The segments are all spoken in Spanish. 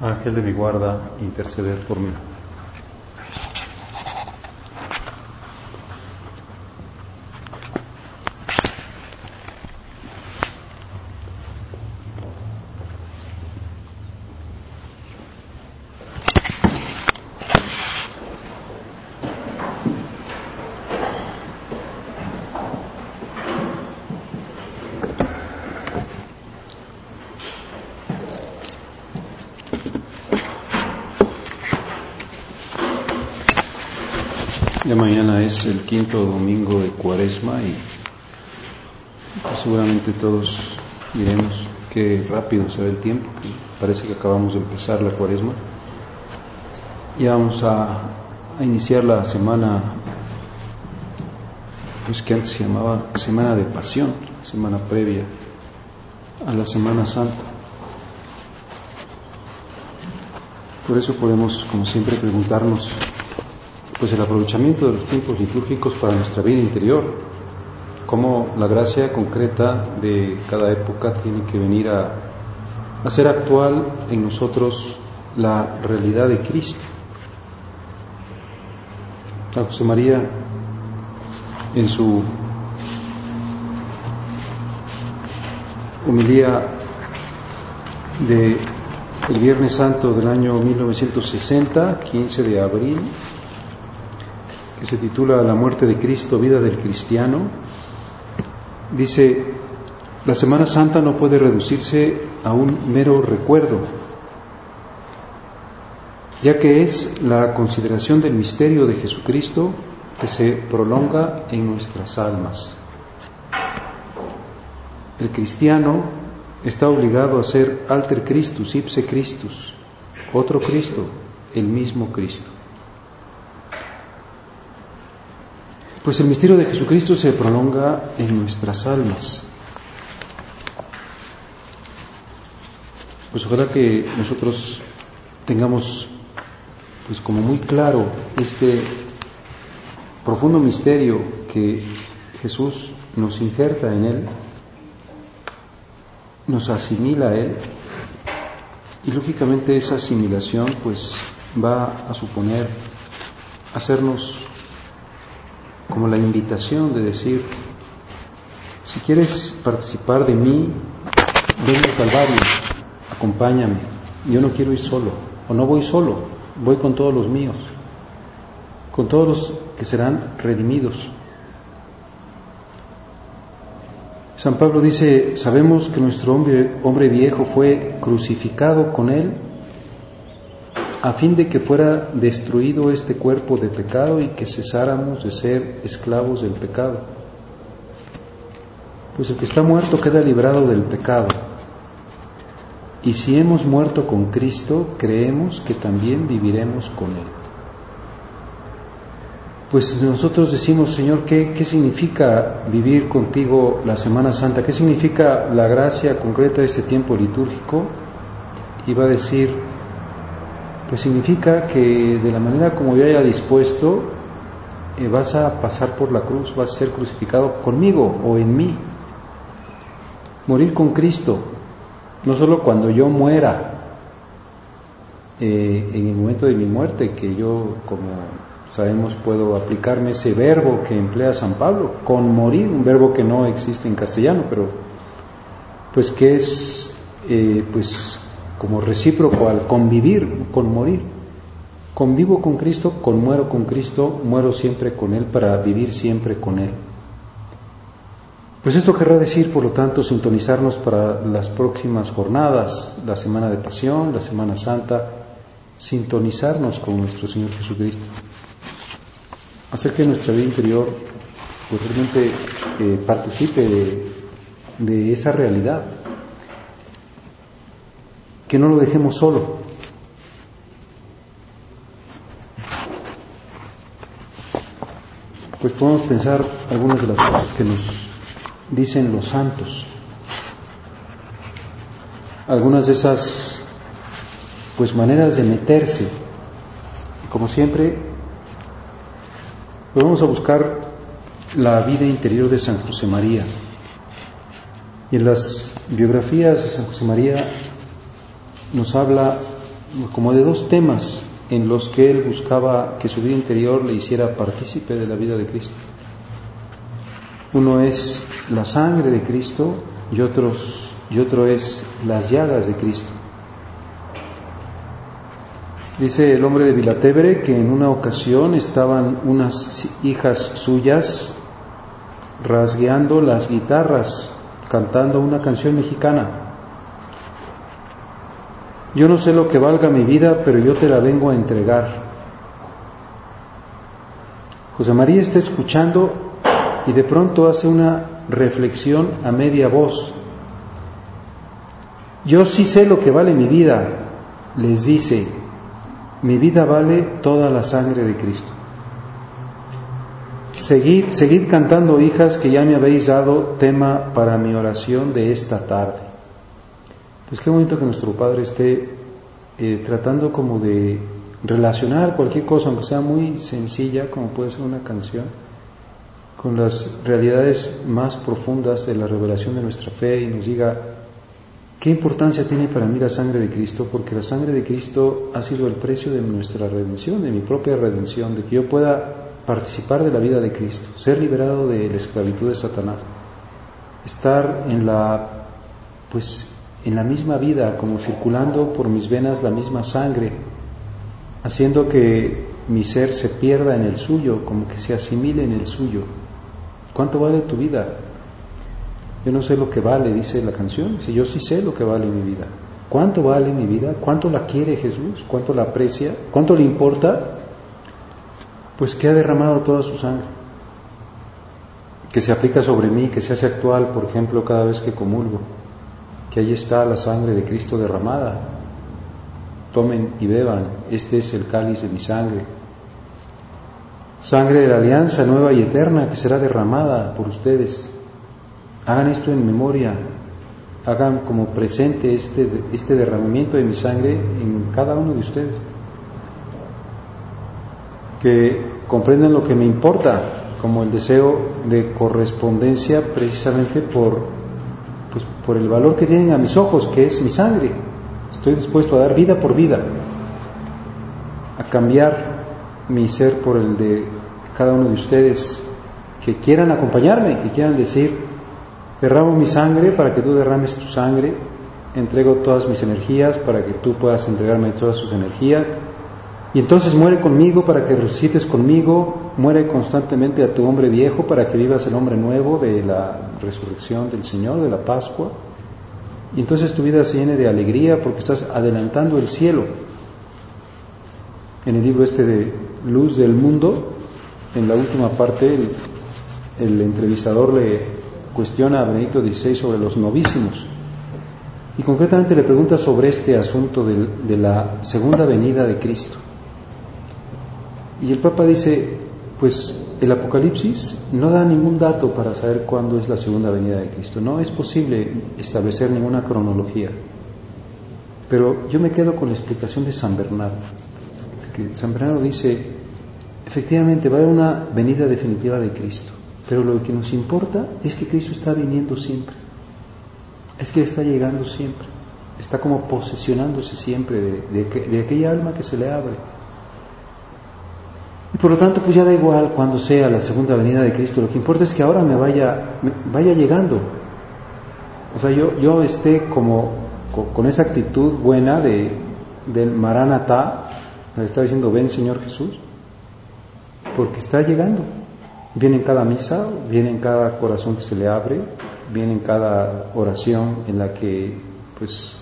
Ángel de mi guarda, interceder por mí. Ya mañana es el quinto domingo de Cuaresma y pues, seguramente todos diremos qué rápido se ve el tiempo, que parece que acabamos de empezar la Cuaresma. Ya vamos a, a iniciar la semana, pues que antes se llamaba Semana de Pasión, semana previa a la Semana Santa. Por eso podemos, como siempre, preguntarnos pues el aprovechamiento de los tiempos litúrgicos para nuestra vida interior, cómo la gracia concreta de cada época tiene que venir a hacer actual en nosotros la realidad de Cristo. José María, en su humilía de el Viernes Santo del año 1960, 15 de abril, que se titula La muerte de Cristo, vida del cristiano, dice, la Semana Santa no puede reducirse a un mero recuerdo, ya que es la consideración del misterio de Jesucristo que se prolonga en nuestras almas. El cristiano está obligado a ser alter Christus, ipse Christus, otro Cristo, el mismo Cristo. Pues el misterio de Jesucristo se prolonga en nuestras almas. Pues ojalá que nosotros tengamos pues como muy claro este profundo misterio que Jesús nos injerta en él, nos asimila a él y lógicamente esa asimilación pues va a suponer hacernos como la invitación de decir, si quieres participar de mí, ven a salvarme, acompáñame, yo no quiero ir solo, o no voy solo, voy con todos los míos, con todos los que serán redimidos. San Pablo dice, sabemos que nuestro hombre, hombre viejo fue crucificado con él a fin de que fuera destruido este cuerpo de pecado y que cesáramos de ser esclavos del pecado. Pues el que está muerto queda librado del pecado. Y si hemos muerto con Cristo, creemos que también viviremos con Él. Pues nosotros decimos, Señor, ¿qué, ¿qué, significa vivir contigo la Semana Santa? ¿Qué significa la gracia concreta de este tiempo litúrgico? Y va a decir, pues significa que de la manera como yo haya dispuesto, eh, vas a pasar por la cruz, vas a ser crucificado conmigo o en mí. Morir con Cristo, no solo cuando yo muera, eh, en el momento de mi muerte, que yo, como sabemos, puedo aplicarme ese verbo que emplea San Pablo, con morir, un verbo que no existe en castellano, pero pues que es eh, pues como recíproco al convivir con morir. Convivo con Cristo, conmuero con Cristo, muero siempre con Él para vivir siempre con Él. Pues esto querrá decir, por lo tanto, sintonizarnos para las próximas jornadas, la Semana de Pasión, la Semana Santa, sintonizarnos con nuestro Señor Jesucristo. Hacer que nuestra vida interior pues, realmente eh, participe de, de esa realidad, que no lo dejemos solo. Pues podemos pensar algunas de las cosas que nos dicen los santos. Algunas de esas pues maneras de meterse. Como siempre, pues vamos a buscar la vida interior de San José María. Y en las biografías de San José María nos habla como de dos temas en los que él buscaba que su vida interior le hiciera partícipe de la vida de Cristo. Uno es la sangre de Cristo y, otros, y otro es las llagas de Cristo. Dice el hombre de Vilatebre que en una ocasión estaban unas hijas suyas rasgueando las guitarras, cantando una canción mexicana. Yo no sé lo que valga mi vida, pero yo te la vengo a entregar. José María está escuchando y de pronto hace una reflexión a media voz. Yo sí sé lo que vale mi vida, les dice, mi vida vale toda la sangre de Cristo. Seguid, seguid cantando, hijas, que ya me habéis dado tema para mi oración de esta tarde. Pues qué bonito que nuestro Padre esté eh, tratando como de relacionar cualquier cosa, aunque sea muy sencilla, como puede ser una canción, con las realidades más profundas de la revelación de nuestra fe y nos diga, ¿qué importancia tiene para mí la sangre de Cristo? Porque la sangre de Cristo ha sido el precio de nuestra redención, de mi propia redención, de que yo pueda participar de la vida de Cristo, ser liberado de la esclavitud de Satanás, estar en la pues en la misma vida, como circulando por mis venas la misma sangre, haciendo que mi ser se pierda en el suyo, como que se asimile en el suyo. ¿Cuánto vale tu vida? Yo no sé lo que vale, dice la canción. Si yo sí sé lo que vale mi vida. ¿Cuánto vale mi vida? ¿Cuánto la quiere Jesús? ¿Cuánto la aprecia? ¿Cuánto le importa? Pues que ha derramado toda su sangre, que se aplica sobre mí, que se hace actual, por ejemplo, cada vez que comulgo que ahí está la sangre de Cristo derramada. Tomen y beban, este es el cáliz de mi sangre. Sangre de la alianza nueva y eterna que será derramada por ustedes. Hagan esto en memoria, hagan como presente este, este derramamiento de mi sangre en cada uno de ustedes. Que comprendan lo que me importa, como el deseo de correspondencia precisamente por pues por el valor que tienen a mis ojos, que es mi sangre. Estoy dispuesto a dar vida por vida, a cambiar mi ser por el de cada uno de ustedes que quieran acompañarme, que quieran decir, derramo mi sangre para que tú derrames tu sangre, entrego todas mis energías para que tú puedas entregarme todas sus energías, y entonces muere conmigo para que resucites conmigo, muere constantemente a tu hombre viejo para que vivas el hombre nuevo de la resurrección del Señor, de la Pascua. Y entonces tu vida se llene de alegría porque estás adelantando el cielo. En el libro este de Luz del Mundo, en la última parte, el, entrevistador le cuestiona a Benedicto XVI sobre los novísimos. Y concretamente le pregunta sobre este asunto de la segunda venida de Cristo. Y el Papa dice, pues el Apocalipsis no da ningún dato para saber cuándo es la segunda venida de Cristo. No es posible establecer ninguna cronología. Pero yo me quedo con la explicación de San Bernardo. San Bernardo dice, efectivamente va a haber una venida definitiva de Cristo. Pero lo que nos importa es que Cristo está viniendo siempre. Es que está llegando siempre. Está como posesionándose siempre de, de aquella alma que se le abre. Y por lo tanto, pues ya da igual cuando sea la segunda venida de Cristo, lo que importa es que ahora me vaya, vaya llegando. O sea, yo, yo esté como con, esa actitud buena de, del Maranatá, me está diciendo, ven Señor Jesús, porque está llegando. Viene en cada misa, viene en cada corazón que se le abre, viene en cada oración en la que pues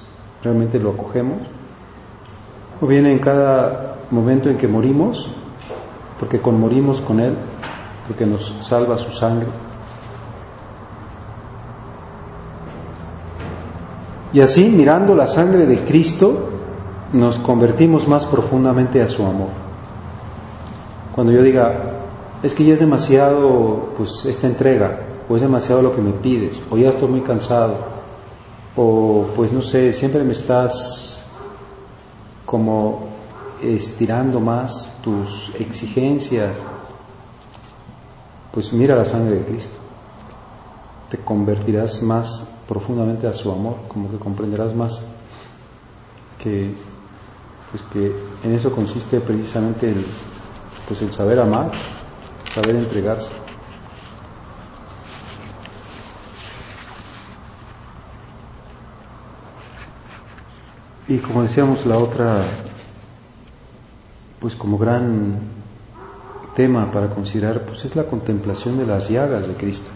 realmente lo acogemos, o viene en cada momento en que morimos porque conmorimos con Él, porque nos salva su sangre. Y así, mirando la sangre de Cristo, nos convertimos más profundamente a su amor. Cuando yo diga, es que ya es demasiado pues esta entrega, o es demasiado lo que me pides, o ya estoy muy cansado, o pues no sé, siempre me estás como estirando más tus exigencias, pues mira la sangre de Cristo. Te convertirás más profundamente a su amor, como que comprenderás más que, pues que en eso consiste precisamente el, pues el saber amar, saber entregarse. Y como decíamos, la otra, pues como gran tema para considerar, pues es la contemplación de las llagas de Cristo.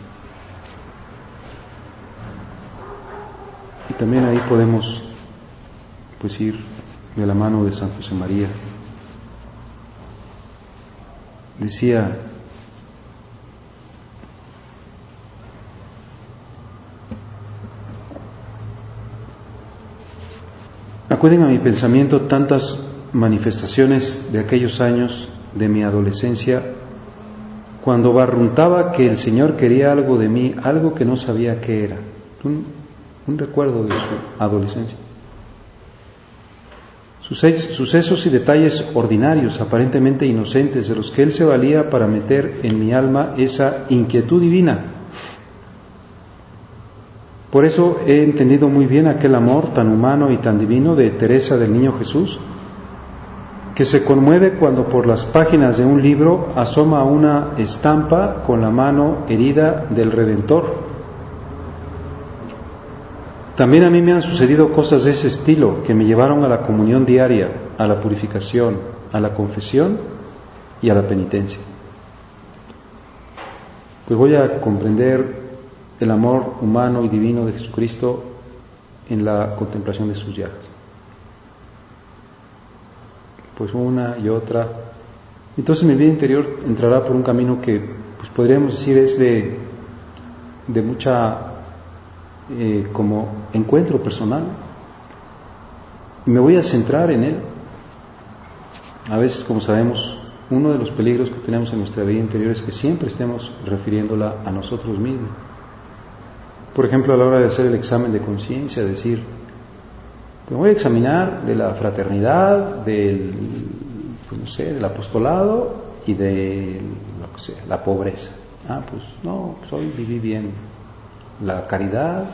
Y también ahí podemos, pues ir de la mano de San José María. Decía Acuden a mi pensamiento tantas manifestaciones de aquellos años de mi adolescencia, cuando barruntaba que el Señor quería algo de mí, algo que no sabía qué era. Un, recuerdo de su adolescencia. Sucesos y detalles ordinarios, aparentemente inocentes, de los que Él se valía para meter en mi alma esa inquietud divina por eso he entendido muy bien aquel amor tan humano y tan divino de Teresa del Niño Jesús, que se conmueve cuando por las páginas de un libro asoma una estampa con la mano herida del Redentor. También a mí me han sucedido cosas de ese estilo que me llevaron a la comunión diaria, a la purificación, a la confesión y a la penitencia. Pues voy a comprender el amor humano y divino de Jesucristo en la contemplación de sus llagas. Pues una y otra. Entonces mi vida interior entrará por un camino que pues podríamos decir es de, de mucha eh, como encuentro personal. Y me voy a centrar en él. A veces, como sabemos, uno de los peligros que tenemos en nuestra vida interior es que siempre estemos refiriéndola a nosotros mismos. Por ejemplo, a la hora de hacer el examen de conciencia, decir, voy a examinar de la fraternidad, del, pues no sé, del apostolado y de lo que sea, la pobreza. Ah, pues no, pues hoy viví bien la caridad,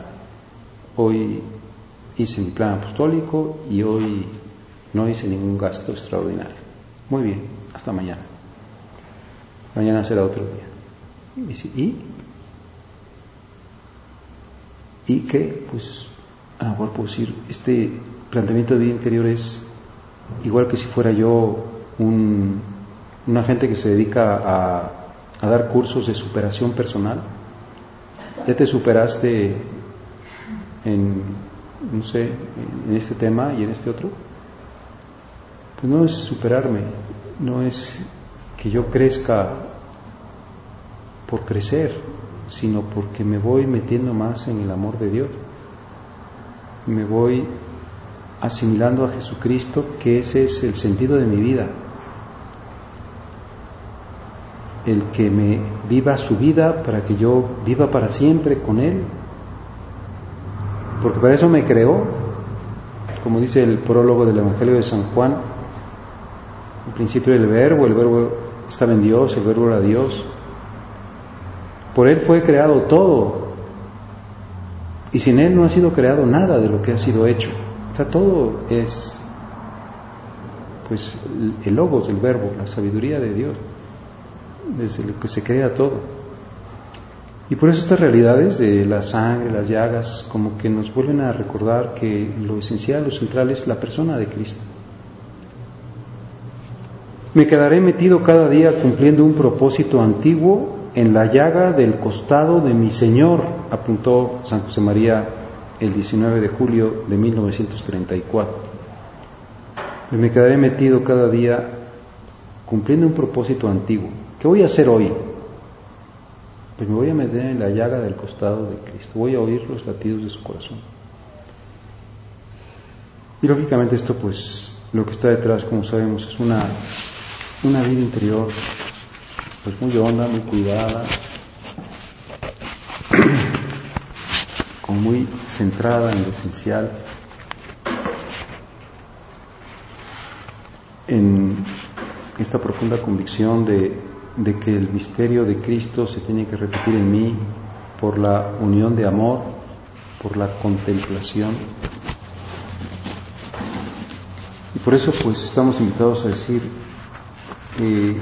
hoy hice mi plan apostólico y hoy no hice ningún gasto extraordinario. Muy bien, hasta mañana. Mañana será otro día. ¿Y? y que, pues, a puedo decir, este planteamiento de vida interior es igual que si fuera yo un, un agente que se dedica a, a dar cursos de superación personal. Ya te superaste en, no sé, en este tema y en este otro. Pues no es superarme, no es que yo crezca por crecer, sino porque me voy metiendo más en el amor de Dios. Me voy asimilando a Jesucristo, que ese es el sentido de mi vida. El que me viva su vida para que yo viva para siempre con Él. Porque para eso me creó, como dice el prólogo del Evangelio de San Juan, el principio del verbo, el verbo estaba en Dios, el verbo era Dios, por Él fue creado todo. Y sin Él no ha sido creado nada de lo que ha sido hecho. O sea, todo es pues el logos, el verbo, la sabiduría de Dios, desde lo que se crea todo. Y por eso estas realidades de la sangre, las llagas, como que nos vuelven a recordar que lo esencial, lo central es la persona de Cristo. Me quedaré metido cada día cumpliendo un propósito antiguo en la llaga del costado de mi Señor, apuntó San José María el 19 de julio de 1934. Y me quedaré metido cada día cumpliendo un propósito antiguo. ¿Qué voy a hacer hoy? Pues me voy a meter en la llaga del costado de Cristo, voy a oír los latidos de su corazón. Y lógicamente esto pues lo que está detrás, como sabemos, es una, una vida interior pues muy honda, muy cuidada, como muy centrada en lo esencial, en esta profunda convicción de, de que el misterio de Cristo se tiene que repetir en mí por la unión de amor, por la contemplación. Y por eso pues estamos invitados a decir, eh,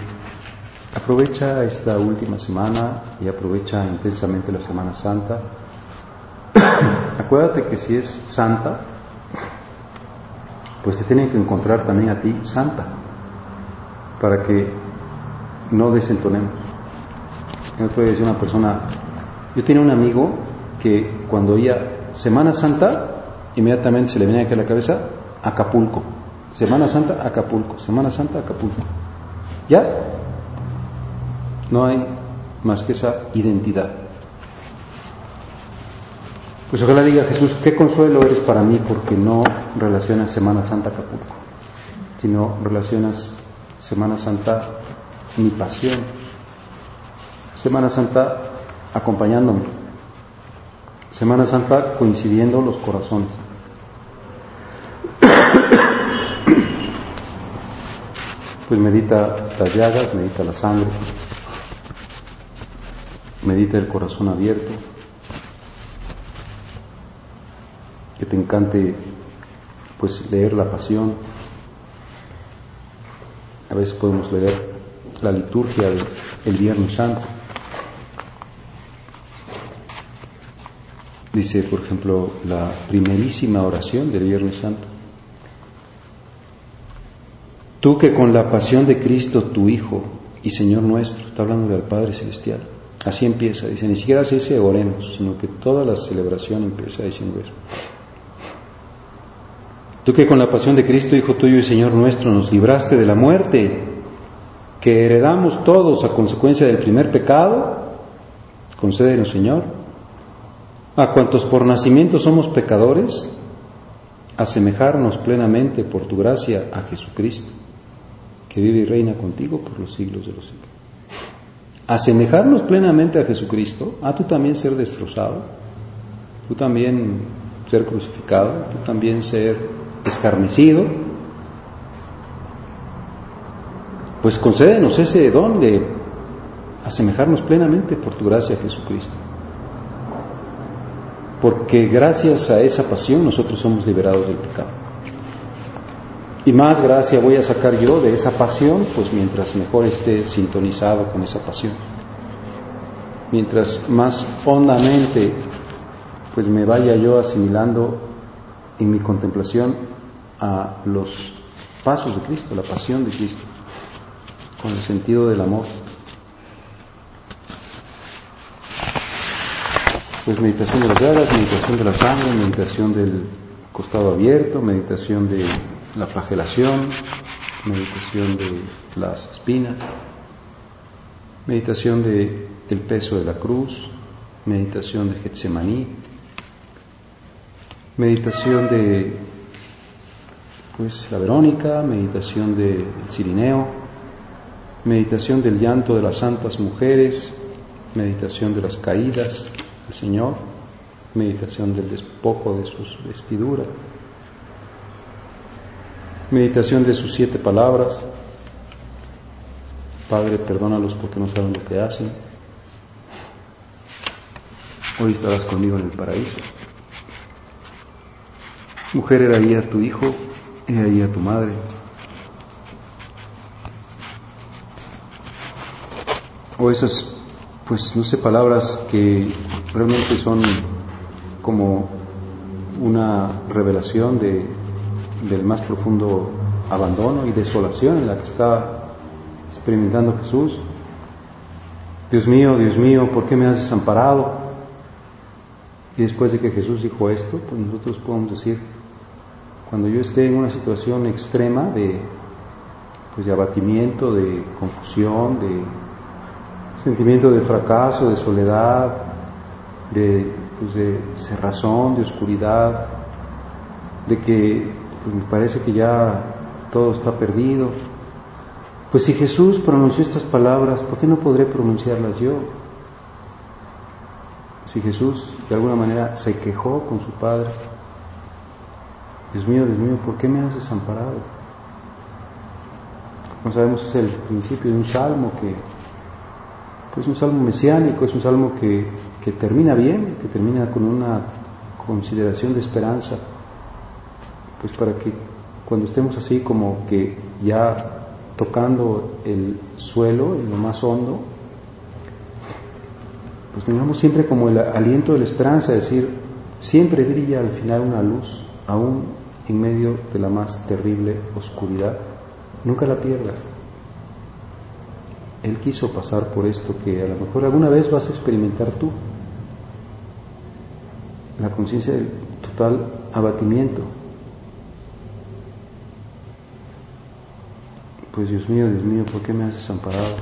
aprovecha esta última semana y aprovecha intensamente la Semana Santa. Acuérdate que si es santa, pues se tiene que encontrar también a ti santa, para que no desentonemos. Yo puede decir una persona, yo tenía un amigo que cuando oía Semana Santa, inmediatamente se le venía aquí a la cabeza Acapulco. Semana Santa, Acapulco. Semana Santa, Acapulco. ¿Ya? No hay más que esa identidad. Pues ojalá diga Jesús, qué consuelo eres para mí porque no relacionas Semana Santa Acapulco, sino relacionas Semana Santa mi pasión, Semana Santa acompañándome, Semana Santa coincidiendo los corazones. Pues medita las llagas, medita la sangre, medita el corazón abierto, que te encante pues leer la pasión. A veces podemos leer la liturgia del Viernes Santo. Dice, por ejemplo, la primerísima oración del Viernes Santo. Tú que con la pasión de Cristo, tu Hijo y Señor nuestro, está hablando del Padre Celestial, así empieza, dice, ni siquiera se dice oremos, sino que toda la celebración empieza diciendo eso. Tú que con la pasión de Cristo, Hijo tuyo y Señor nuestro, nos libraste de la muerte, que heredamos todos a consecuencia del primer pecado, concédenos, Señor, a cuantos por nacimiento somos pecadores, asemejarnos plenamente por tu gracia a Jesucristo, que vive y reina contigo por los siglos de los siglos. Asemejarnos plenamente a Jesucristo, a tú también ser destrozado, tú también ser crucificado, tú también ser escarnecido, pues concédenos ese don de asemejarnos plenamente por tu gracia Jesucristo. Porque gracias a esa pasión nosotros somos liberados del pecado. Y más gracia voy a sacar yo de esa pasión, pues mientras mejor esté sintonizado con esa pasión. Mientras más hondamente pues me vaya yo asimilando en mi contemplación a los pasos de Cristo, la pasión de Cristo, con el sentido del amor. Pues meditación de las llagas, meditación de la sangre, meditación del costado abierto, meditación de la flagelación, meditación de las espinas, meditación de el peso de la cruz, meditación de Getsemaní, meditación de pues la Verónica, meditación del Cirineo, meditación del llanto de las santas mujeres, meditación de las caídas del Señor, meditación del despojo de sus vestiduras, meditación de sus siete palabras, Padre, perdónalos porque no saben lo que hacen. Hoy estarás conmigo en el paraíso. Mujer, era ahí a tu hijo, he ahí a tu madre. O esas, pues no sé, palabras que realmente son como una revelación de, del más profundo abandono y desolación en la que está experimentando Jesús. Dios mío, Dios mío, ¿por qué me has desamparado? Y después de que Jesús dijo esto, pues nosotros podemos decir, cuando yo esté en una situación extrema de, pues de abatimiento, de confusión, de sentimiento de fracaso, de soledad, de, pues de cerrazón, de oscuridad, de que pues me parece que ya todo está perdido, Pues si Jesús pronunció estas palabras, ¿por qué no podré pronunciarlas yo? Si Jesús de alguna manera se quejó con su Padre, Dios mío, Dios mío, ¿por qué me has desamparado? Como sabemos es el principio de un salmo que pues, es un salmo mesiánico, es un salmo que, que termina bien, que termina con una consideración de esperanza, pues para que cuando estemos así como que ya tocando el suelo en lo más hondo, pues tengamos siempre como el aliento de la esperanza, es decir, siempre brilla al final una luz, aún en medio de la más terrible oscuridad, nunca la pierdas. Él quiso pasar por esto que a lo mejor alguna vez vas a experimentar tú, la conciencia del total abatimiento, pues Dios mío, Dios mío, ¿por qué me has desamparado?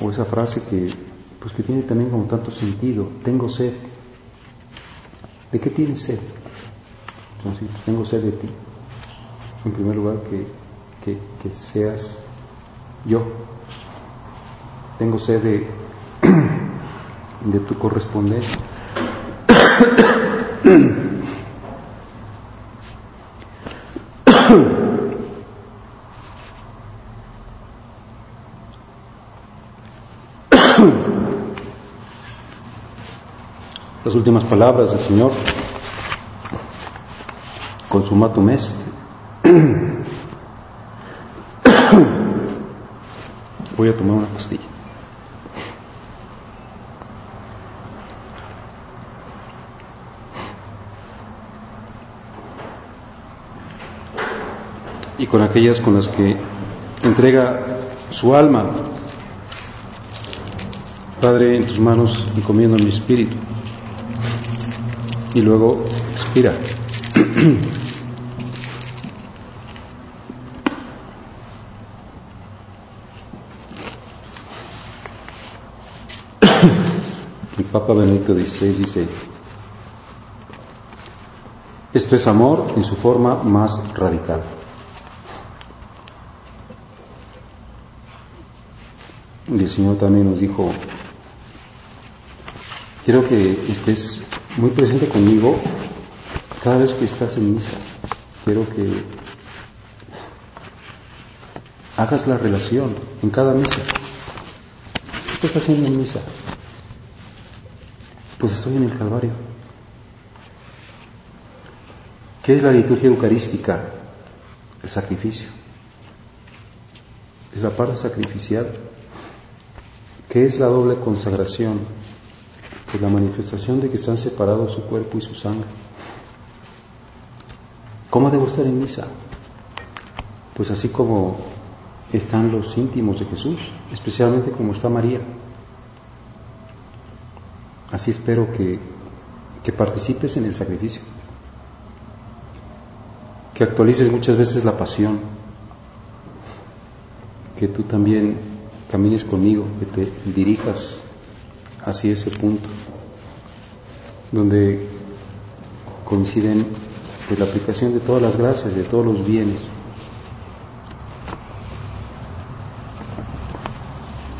O esa frase que, pues que tiene también como tanto sentido, tengo sed. ¿De qué tienes sed? Entonces, tengo sed de ti. En primer lugar, que, que, que seas yo. Tengo sed de, de tu correspondencia. Las últimas palabras del Señor, consumatum est. Voy a tomar una pastilla. Y con aquellas con las que entrega su alma, Padre, en tus manos encomiendo mi espíritu y luego expira. El Papa Benedicto XVI dice, esto es amor en su forma más radical. Y el Señor también nos dijo, quiero que estés muy presente conmigo cada vez que estás en misa. Quiero que hagas la relación en cada misa. ¿Qué estás haciendo en misa? Pues estoy en el Calvario. ¿Qué es la liturgia eucarística? El sacrificio. Es la parte sacrificial. ¿Qué es la doble consagración? Pues la manifestación de que están separados su cuerpo y su sangre. ¿Cómo debo estar en misa? Pues así como están los íntimos de Jesús, especialmente como está María. Así espero que, que participes en el sacrificio, que actualices muchas veces la pasión, que tú también camines conmigo, que te dirijas hacia ese punto, donde coinciden pues, la aplicación de todas las gracias, de todos los bienes.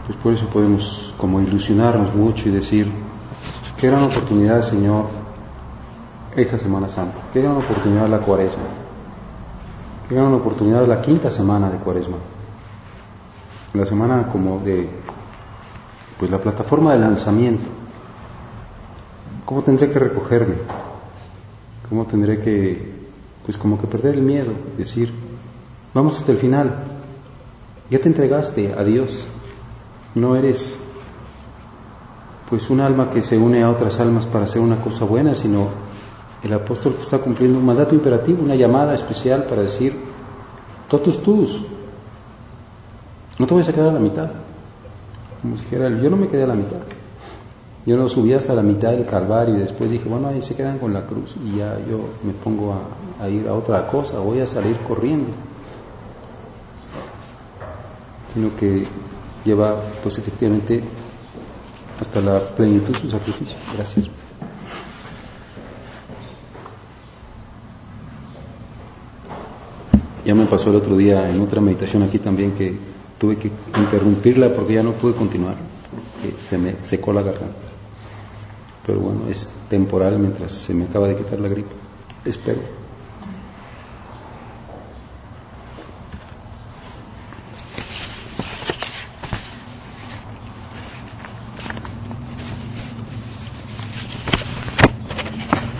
Pues por eso podemos como ilusionarnos mucho y decir, qué gran oportunidad, Señor, esta Semana Santa, qué gran oportunidad la cuaresma, qué gran oportunidad la quinta semana de cuaresma, la semana como de pues la plataforma de lanzamiento. ¿Cómo tendré que recogerme? ¿Cómo tendré que, pues como que perder el miedo? Decir, vamos hasta el final. Ya te entregaste a Dios. No eres, pues, un alma que se une a otras almas para hacer una cosa buena, sino el apóstol que está cumpliendo un mandato imperativo, una llamada especial para decir, totus tus, no te voy a quedar a la mitad. Como si dijera, yo no me quedé a la mitad. Yo no subí hasta la mitad del Calvario y después dije, bueno, ahí se quedan con la cruz y ya yo me pongo a, ir a otra cosa, voy a salir corriendo. Sino que lleva, pues efectivamente, hasta la plenitud su sacrificio. Gracias. Ya me pasó el otro día en otra meditación aquí también que tuve que interrumpirla porque ya no pude continuar, porque se me secó la garganta. Pero bueno, es temporal mientras se me acaba de quitar la gripe. Espero.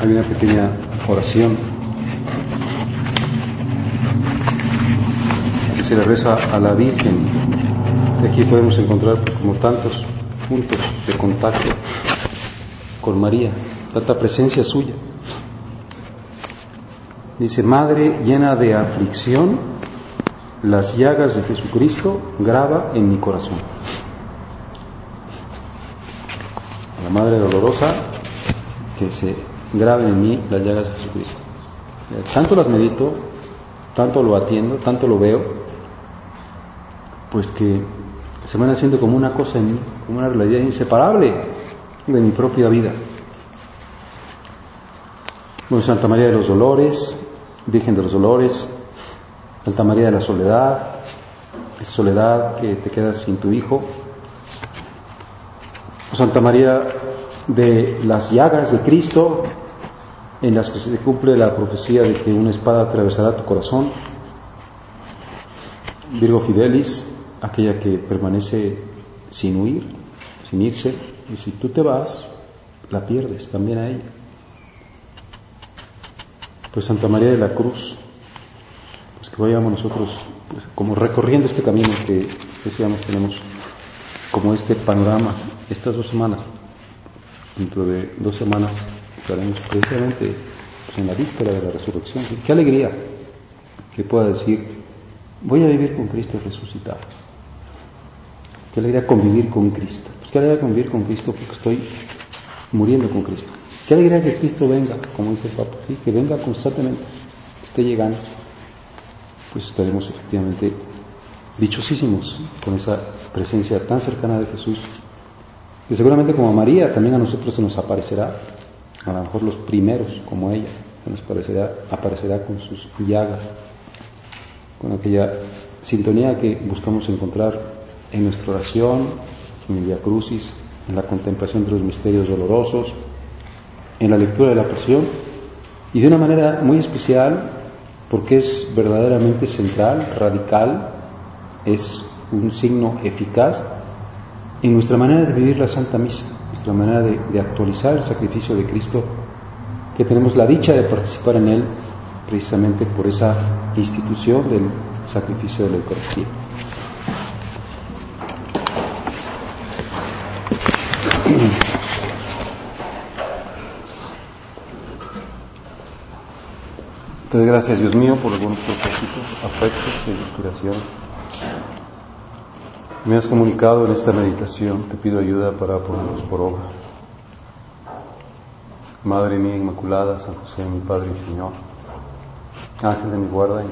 Hay una pequeña oración que se le reza a la Virgen. Aquí podemos encontrar como tantos puntos de contacto con María, tanta presencia suya. Dice, Madre llena de aflicción, las llagas de Jesucristo graba en mi corazón. La Madre dolorosa, que se graben en mí las llagas de Jesucristo. Tanto las medito, tanto lo atiendo, tanto lo veo, pues que se van haciendo como una cosa en mí, como una realidad inseparable de mi propia vida. Bueno, Santa María de los Dolores, Virgen de los Dolores, Santa María de la Soledad, soledad que te quedas sin tu hijo, Santa María de las llagas de Cristo, en las que se cumple la profecía de que una espada atravesará tu corazón. Virgo Fidelis, aquella que permanece sin huir, sin irse, y si tú te vas, la pierdes también a ella. Pues Santa María de la Cruz, pues que vayamos nosotros pues, como recorriendo este camino que decíamos tenemos como este panorama estas dos semanas dentro de dos semanas estaremos precisamente pues, en la víspera de la resurrección. Qué alegría que pueda decir, voy a vivir con Cristo resucitado. Qué alegría convivir con Cristo. Pues qué alegría convivir con Cristo porque estoy muriendo con Cristo. Qué alegría que Cristo venga, como dice el Papa, que venga constantemente, que esté llegando. Pues estaremos efectivamente dichosísimos con esa presencia tan cercana de Jesús y seguramente como María también a nosotros se nos aparecerá, a lo mejor los primeros como ella, se nos aparecerá, aparecerá con sus llagas, con aquella sintonía que buscamos encontrar en nuestra oración, en el Via Crucis, en la contemplación de los misterios dolorosos, en la lectura de la pasión y de una manera muy especial porque es verdaderamente central, radical, es un signo eficaz en nuestra manera de vivir la Santa Misa, nuestra manera de, actualizar el sacrificio de Cristo, que tenemos la dicha de participar en él precisamente por esa institución del sacrificio de la Eucaristía. Gracias Dios mío por los buenos propósitos, afectos e inspiración me has comunicado en esta meditación, te pido ayuda para ponerlos por obra. Madre mía Inmaculada, San José, mi Padre y Señor, Ángel de mi guarda, y